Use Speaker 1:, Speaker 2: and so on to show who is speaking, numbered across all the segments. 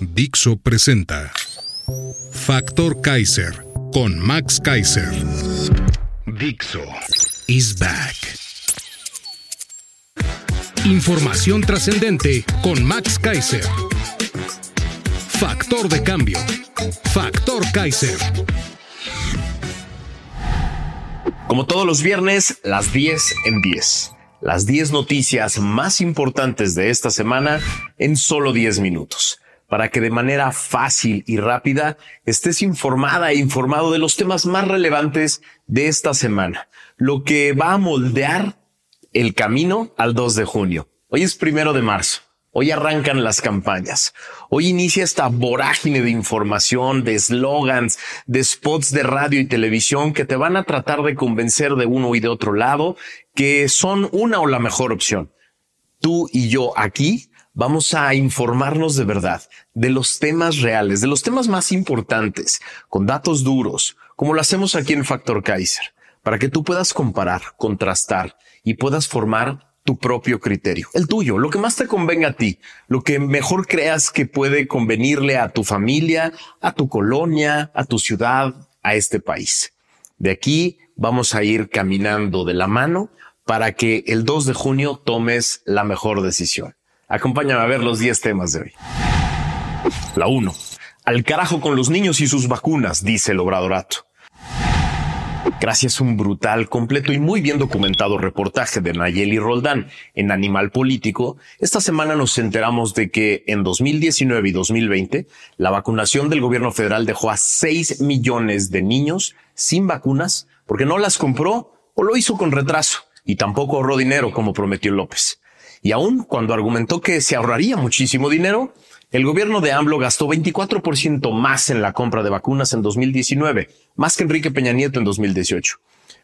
Speaker 1: Dixo presenta Factor Kaiser con Max Kaiser. Dixo is back. Información trascendente con Max Kaiser. Factor de cambio. Factor Kaiser.
Speaker 2: Como todos los viernes, las 10 en 10. Las 10 noticias más importantes de esta semana en solo 10 minutos. Para que de manera fácil y rápida estés informada e informado de los temas más relevantes de esta semana. Lo que va a moldear el camino al 2 de junio. Hoy es primero de marzo. Hoy arrancan las campañas. Hoy inicia esta vorágine de información, de slogans, de spots de radio y televisión que te van a tratar de convencer de uno y de otro lado que son una o la mejor opción. Tú y yo aquí vamos a informarnos de verdad, de los temas reales, de los temas más importantes, con datos duros, como lo hacemos aquí en Factor Kaiser, para que tú puedas comparar, contrastar y puedas formar tu propio criterio, el tuyo, lo que más te convenga a ti, lo que mejor creas que puede convenirle a tu familia, a tu colonia, a tu ciudad, a este país. De aquí vamos a ir caminando de la mano para que el 2 de junio tomes la mejor decisión. Acompáñame a ver los 10 temas de hoy. La 1. Al carajo con los niños y sus vacunas, dice el obradorato. Gracias a un brutal, completo y muy bien documentado reportaje de Nayeli Roldán en Animal Político, esta semana nos enteramos de que en 2019 y 2020 la vacunación del gobierno federal dejó a 6 millones de niños sin vacunas porque no las compró o lo hizo con retraso y tampoco ahorró dinero como prometió López. Y aún cuando argumentó que se ahorraría muchísimo dinero, el gobierno de AMLO gastó 24% más en la compra de vacunas en 2019, más que Enrique Peña Nieto en 2018.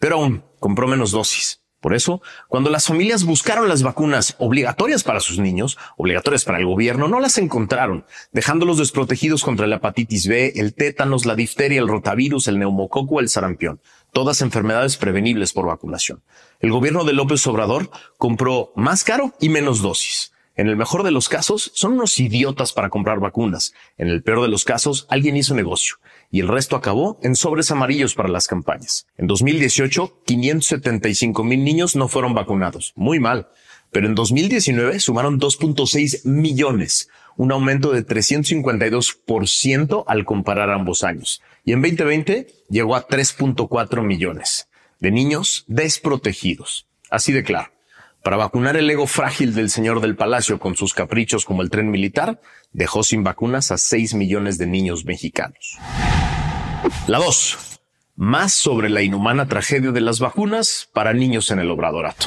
Speaker 2: Pero aún compró menos dosis. Por eso, cuando las familias buscaron las vacunas obligatorias para sus niños, obligatorias para el gobierno, no las encontraron, dejándolos desprotegidos contra la hepatitis B, el tétanos, la difteria, el rotavirus, el neumococo, el sarampión, todas enfermedades prevenibles por vacunación. El gobierno de López Obrador compró más caro y menos dosis. En el mejor de los casos, son unos idiotas para comprar vacunas. En el peor de los casos, alguien hizo negocio y el resto acabó en sobres amarillos para las campañas. En 2018, 575 mil niños no fueron vacunados. Muy mal. Pero en 2019 sumaron 2.6 millones, un aumento de 352% al comparar ambos años. Y en 2020 llegó a 3.4 millones de niños desprotegidos. Así de claro. Para vacunar el ego frágil del señor del palacio con sus caprichos como el tren militar, dejó sin vacunas a 6 millones de niños mexicanos. La 2. Más sobre la inhumana tragedia de las vacunas para niños en el obradorato.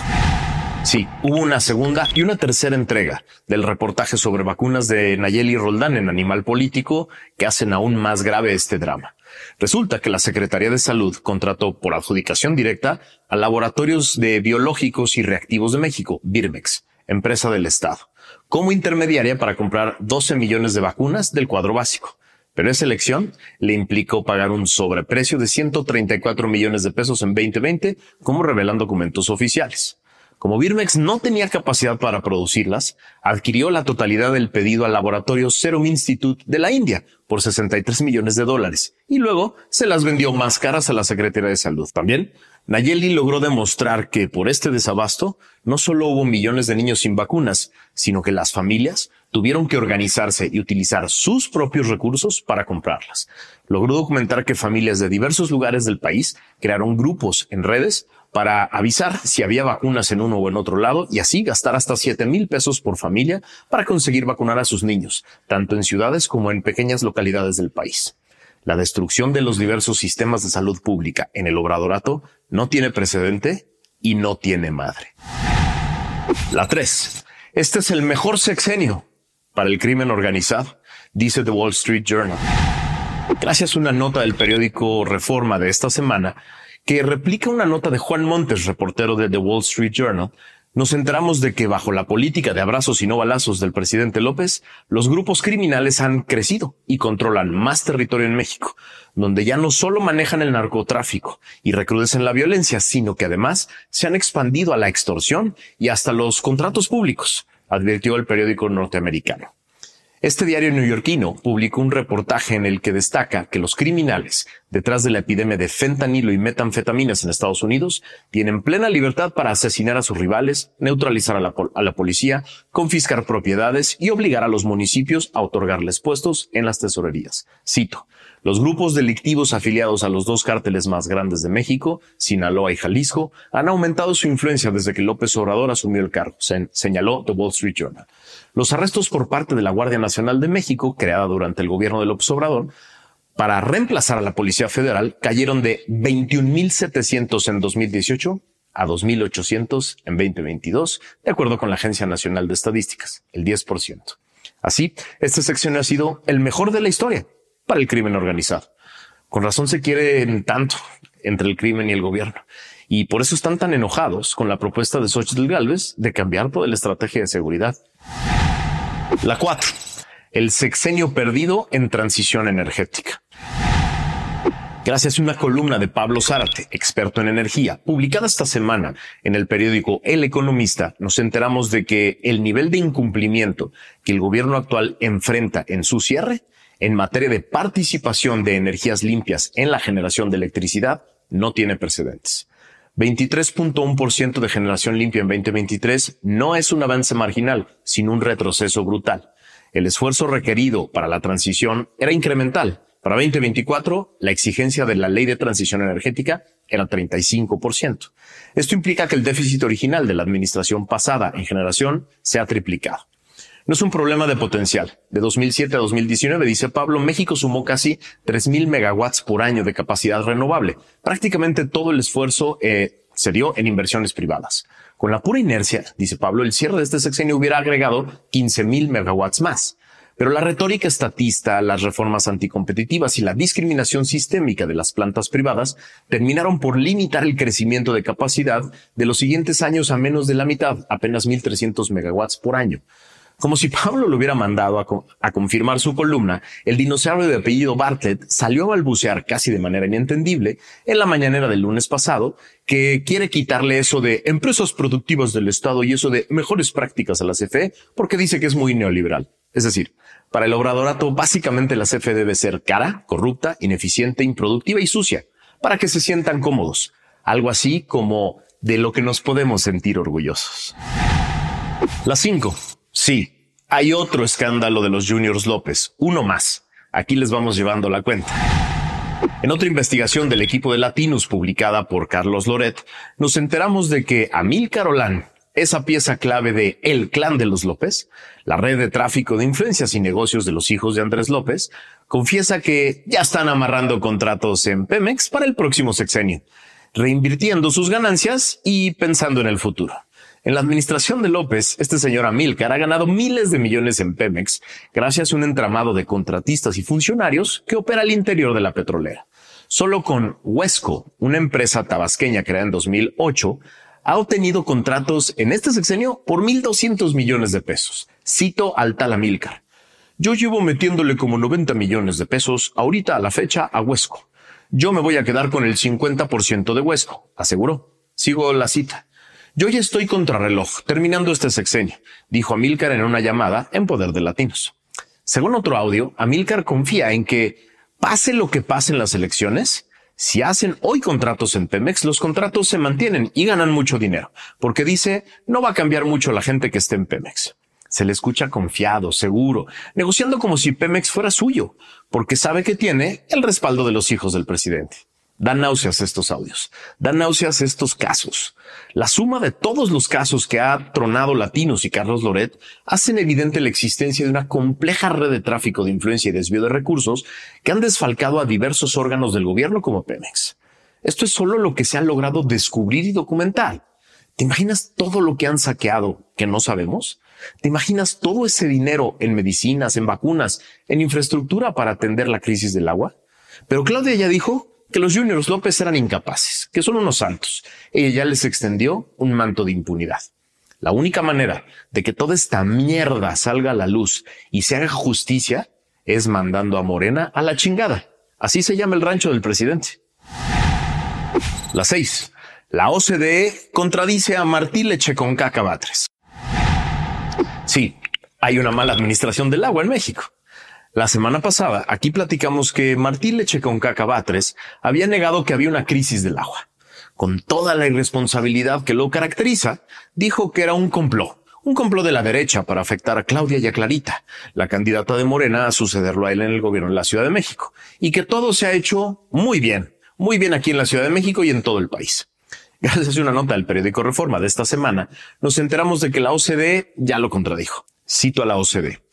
Speaker 2: Sí, hubo una segunda y una tercera entrega del reportaje sobre vacunas de Nayeli Roldán en Animal Político que hacen aún más grave este drama. Resulta que la Secretaría de Salud contrató por adjudicación directa a Laboratorios de Biológicos y Reactivos de México, Birmex, empresa del Estado, como intermediaria para comprar 12 millones de vacunas del cuadro básico. Pero esa elección le implicó pagar un sobreprecio de 134 millones de pesos en 2020, como revelan documentos oficiales. Como Birmex no tenía capacidad para producirlas, adquirió la totalidad del pedido al laboratorio Serum Institute de la India por 63 millones de dólares y luego se las vendió más caras a la Secretaría de Salud. También, Nayeli logró demostrar que por este desabasto no solo hubo millones de niños sin vacunas, sino que las familias tuvieron que organizarse y utilizar sus propios recursos para comprarlas. Logró documentar que familias de diversos lugares del país crearon grupos en redes para avisar si había vacunas en uno o en otro lado y así gastar hasta 7 mil pesos por familia para conseguir vacunar a sus niños, tanto en ciudades como en pequeñas localidades del país. La destrucción de los diversos sistemas de salud pública en el obradorato no tiene precedente y no tiene madre. La 3. Este es el mejor sexenio para el crimen organizado, dice The Wall Street Journal. Gracias a una nota del periódico Reforma de esta semana, que replica una nota de Juan Montes, reportero de The Wall Street Journal, nos enteramos de que bajo la política de abrazos y no balazos del presidente López, los grupos criminales han crecido y controlan más territorio en México, donde ya no solo manejan el narcotráfico y recrudecen la violencia, sino que además se han expandido a la extorsión y hasta los contratos públicos, advirtió el periódico norteamericano. Este diario neoyorquino publicó un reportaje en el que destaca que los criminales, detrás de la epidemia de fentanilo y metanfetaminas en Estados Unidos, tienen plena libertad para asesinar a sus rivales, neutralizar a la, policía, confiscar propiedades y obligar a los municipios a otorgarles puestos en las tesorerías. Cito, los grupos delictivos afiliados a los dos cárteles más grandes de México, Sinaloa y Jalisco, han aumentado su influencia desde que López Obrador asumió el cargo, señaló The Wall Street Journal. Los arrestos por parte de la Guardia Nacional de México, creada durante el gobierno de López Obrador, para reemplazar a la Policía Federal, cayeron de 21.700 en 2018 a 2.800 en 2022, de acuerdo con la Agencia Nacional de Estadísticas, el 10%. Así, esta sección ha sido el mejor de la historia para el crimen organizado. Con razón se quieren tanto entre el crimen y el gobierno. Y por eso están tan enojados con la propuesta de Xochitl Galvez de cambiar toda la estrategia de seguridad. La 4. El sexenio perdido en transición energética. Gracias a una columna de Pablo Zárate, experto en energía, publicada esta semana en el periódico El Economista, nos enteramos de que el nivel de incumplimiento que el gobierno actual enfrenta en su cierre en materia de participación de energías limpias en la generación de electricidad no tiene precedentes. 23.1% de generación limpia en 2023 no es un avance marginal, sino un retroceso brutal. El esfuerzo requerido para la transición era incremental. Para 2024, la exigencia de la ley de transición energética era 35%. Esto implica que el déficit original de la administración pasada en generación se ha triplicado. No es un problema de potencial. De 2007 a 2019, dice Pablo, México sumó casi 3.000 megawatts por año de capacidad renovable. Prácticamente todo el esfuerzo eh, se dio en inversiones privadas. Con la pura inercia, dice Pablo, el cierre de este sexenio hubiera agregado 15.000 megawatts más. Pero la retórica estatista, las reformas anticompetitivas y la discriminación sistémica de las plantas privadas terminaron por limitar el crecimiento de capacidad de los siguientes años a menos de la mitad, apenas 1.300 megawatts por año. Como si Pablo lo hubiera mandado a, confirmar su columna, el dinosaurio de apellido Bartlett salió a balbucear casi de manera inentendible en la mañanera del lunes pasado que quiere quitarle eso de empresas productivas del Estado y eso de mejores prácticas a la CFE porque dice que es muy neoliberal. Es decir, para el obradorato básicamente la CFE debe ser cara, corrupta, ineficiente, improductiva y sucia para que se sientan cómodos. Algo así como de lo que nos podemos sentir orgullosos. Las cinco. Sí, hay otro escándalo de los Juniors López, uno más. Aquí les vamos llevando la cuenta. En otra investigación del equipo de Latinos publicada por Carlos Loret, nos enteramos de que Amil Carolán, esa pieza clave de El Clan de los López, la red de tráfico de influencias y negocios de los hijos de Andrés López, confiesa que ya están amarrando contratos en Pemex para el próximo sexenio, reinvirtiendo sus ganancias y pensando en el futuro. En la administración de López, este señor Amilcar ha ganado miles de millones en Pemex gracias a un entramado de contratistas y funcionarios que opera al interior de la petrolera. Solo con Huesco, una empresa tabasqueña creada en 2008, ha obtenido contratos en este sexenio por 1.200 millones de pesos. Cito al tal Amilcar. Yo llevo metiéndole como 90 millones de pesos ahorita a la fecha a Huesco. Yo me voy a quedar con el 50% de Huesco, aseguró. Sigo la cita. Yo ya estoy contrarreloj, terminando este sexenio, dijo Amílcar en una llamada en Poder de Latinos. Según otro audio, Amílcar confía en que pase lo que pase en las elecciones, si hacen hoy contratos en Pemex, los contratos se mantienen y ganan mucho dinero, porque dice, no va a cambiar mucho la gente que esté en Pemex. Se le escucha confiado, seguro, negociando como si Pemex fuera suyo, porque sabe que tiene el respaldo de los hijos del presidente. Dan náuseas estos audios, dan náuseas estos casos. La suma de todos los casos que ha tronado Latinos y Carlos Loret hacen evidente la existencia de una compleja red de tráfico de influencia y desvío de recursos que han desfalcado a diversos órganos del gobierno como Pemex. Esto es solo lo que se ha logrado descubrir y documentar. ¿Te imaginas todo lo que han saqueado que no sabemos? ¿Te imaginas todo ese dinero en medicinas, en vacunas, en infraestructura para atender la crisis del agua? Pero Claudia ya dijo que los Juniors López eran incapaces, que son unos santos. Ella ya les extendió un manto de impunidad. La única manera de que toda esta mierda salga a la luz y se haga justicia es mandando a Morena a la chingada. Así se llama el rancho del presidente. La seis. La OCDE contradice a Martí Leche con cacabatres. Sí, hay una mala administración del agua en México. La semana pasada aquí platicamos que Martí Leche con cacabatres había negado que había una crisis del agua. Con toda la irresponsabilidad que lo caracteriza, dijo que era un complot, un complot de la derecha para afectar a Claudia y a Clarita, la candidata de Morena a sucederlo a él en el gobierno de la Ciudad de México, y que todo se ha hecho muy bien, muy bien aquí en la Ciudad de México y en todo el país. Gracias a una nota del periódico Reforma de esta semana, nos enteramos de que la OCDE ya lo contradijo. Cito a la OCDE.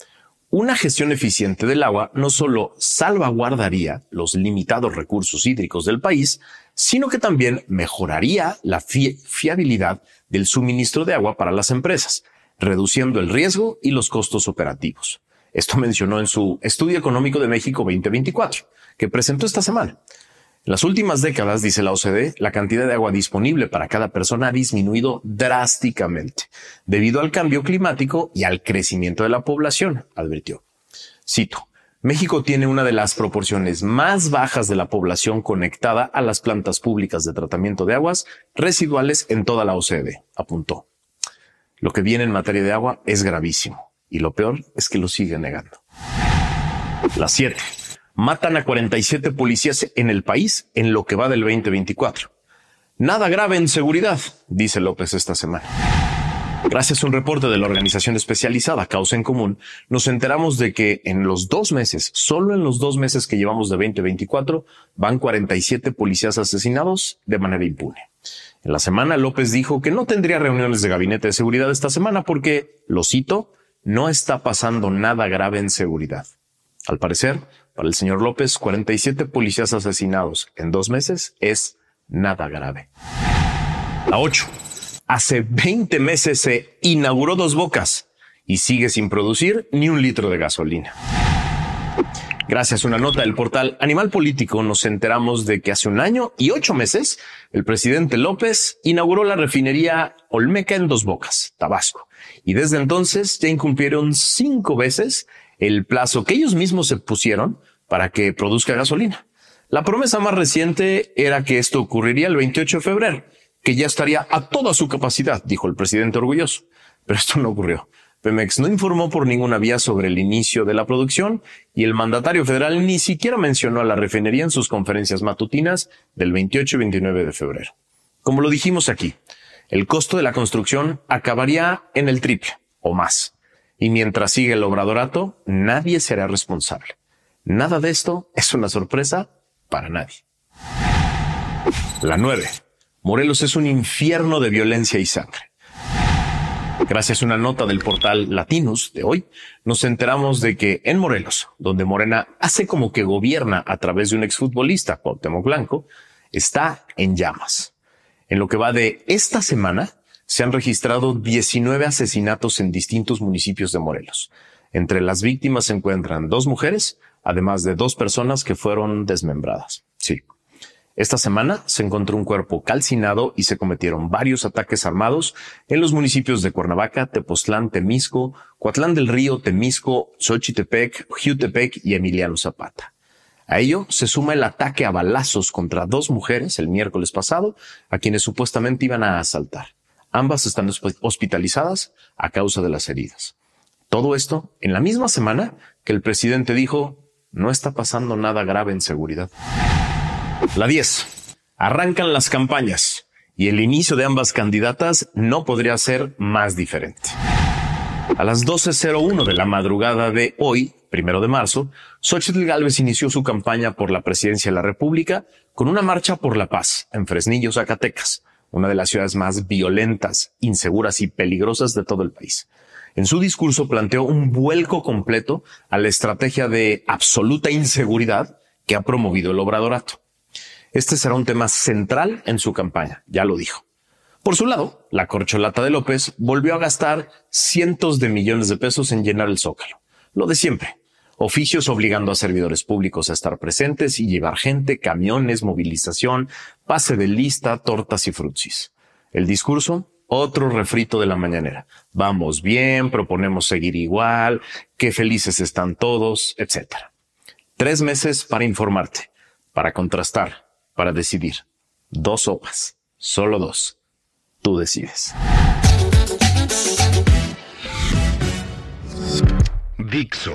Speaker 2: Una gestión eficiente del agua no solo salvaguardaría los limitados recursos hídricos del país, sino que también mejoraría la fiabilidad del suministro de agua para las empresas, reduciendo el riesgo y los costos operativos. Esto mencionó en su Estudio Económico de México 2024, que presentó esta semana. En las últimas décadas, dice la OCDE, la cantidad de agua disponible para cada persona ha disminuido drásticamente debido al cambio climático y al crecimiento de la población, advirtió. Cito, México tiene una de las proporciones más bajas de la población conectada a las plantas públicas de tratamiento de aguas residuales en toda la OCDE, apuntó. Lo que viene en materia de agua es gravísimo y lo peor es que lo sigue negando. Las siete matan a 47 policías en el país en lo que va del 2024. Nada grave en seguridad, dice López esta semana. Gracias a un reporte de la organización especializada Causa en Común, nos enteramos de que en los dos meses, solo en los dos meses que llevamos de 2024, van 47 policías asesinados de manera impune. En la semana, López dijo que no tendría reuniones de gabinete de seguridad esta semana porque, lo cito, no está pasando nada grave en seguridad. Al parecer, para el señor López, 47 policías asesinados en dos meses es nada grave. La 8. Hace 20 meses se inauguró Dos Bocas y sigue sin producir ni un litro de gasolina. Gracias a una nota del portal Animal Político nos enteramos de que hace un año y ocho meses el presidente López inauguró la refinería Olmeca en Dos Bocas, Tabasco. Y desde entonces ya incumplieron cinco veces el plazo que ellos mismos se pusieron para que produzca gasolina. La promesa más reciente era que esto ocurriría el 28 de febrero, que ya estaría a toda su capacidad, dijo el presidente orgulloso. Pero esto no ocurrió. Pemex no informó por ninguna vía sobre el inicio de la producción y el mandatario federal ni siquiera mencionó a la refinería en sus conferencias matutinas del 28 y 29 de febrero. Como lo dijimos aquí, el costo de la construcción acabaría en el triple o más y mientras sigue el obradorato, nadie será responsable. Nada de esto es una sorpresa para nadie. La 9. Morelos es un infierno de violencia y sangre. Gracias a una nota del portal Latinos de hoy, nos enteramos de que en Morelos, donde Morena hace como que gobierna a través de un exfutbolista, Cuauhtémoc Blanco, está en llamas. En lo que va de esta semana, se han registrado 19 asesinatos en distintos municipios de Morelos. Entre las víctimas se encuentran dos mujeres, además de dos personas que fueron desmembradas. Sí. Esta semana se encontró un cuerpo calcinado y se cometieron varios ataques armados en los municipios de Cuernavaca, Tepoztlán, Temisco, Coatlán del Río, Temisco, Xochitepec, Jutepec y Emiliano Zapata. A ello se suma el ataque a balazos contra dos mujeres el miércoles pasado, a quienes supuestamente iban a asaltar. Ambas están hospitalizadas a causa de las heridas. Todo esto en la misma semana que el presidente dijo, no está pasando nada grave en seguridad. La 10. Arrancan las campañas y el inicio de ambas candidatas no podría ser más diferente. A las 12.01 de la madrugada de hoy, primero de marzo, Xochitl Gálvez inició su campaña por la presidencia de la República con una marcha por la paz en Fresnillo, Zacatecas, una de las ciudades más violentas, inseguras y peligrosas de todo el país. En su discurso planteó un vuelco completo a la estrategia de absoluta inseguridad que ha promovido el obradorato. Este será un tema central en su campaña, ya lo dijo. Por su lado, la corcholata de López volvió a gastar cientos de millones de pesos en llenar el zócalo. Lo de siempre. Oficios obligando a servidores públicos a estar presentes y llevar gente, camiones, movilización, pase de lista, tortas y frutsis. El discurso, otro refrito de la mañanera. Vamos bien, proponemos seguir igual, qué felices están todos, etc. Tres meses para informarte, para contrastar, para decidir. Dos sopas, solo dos. Tú decides.
Speaker 1: Dixo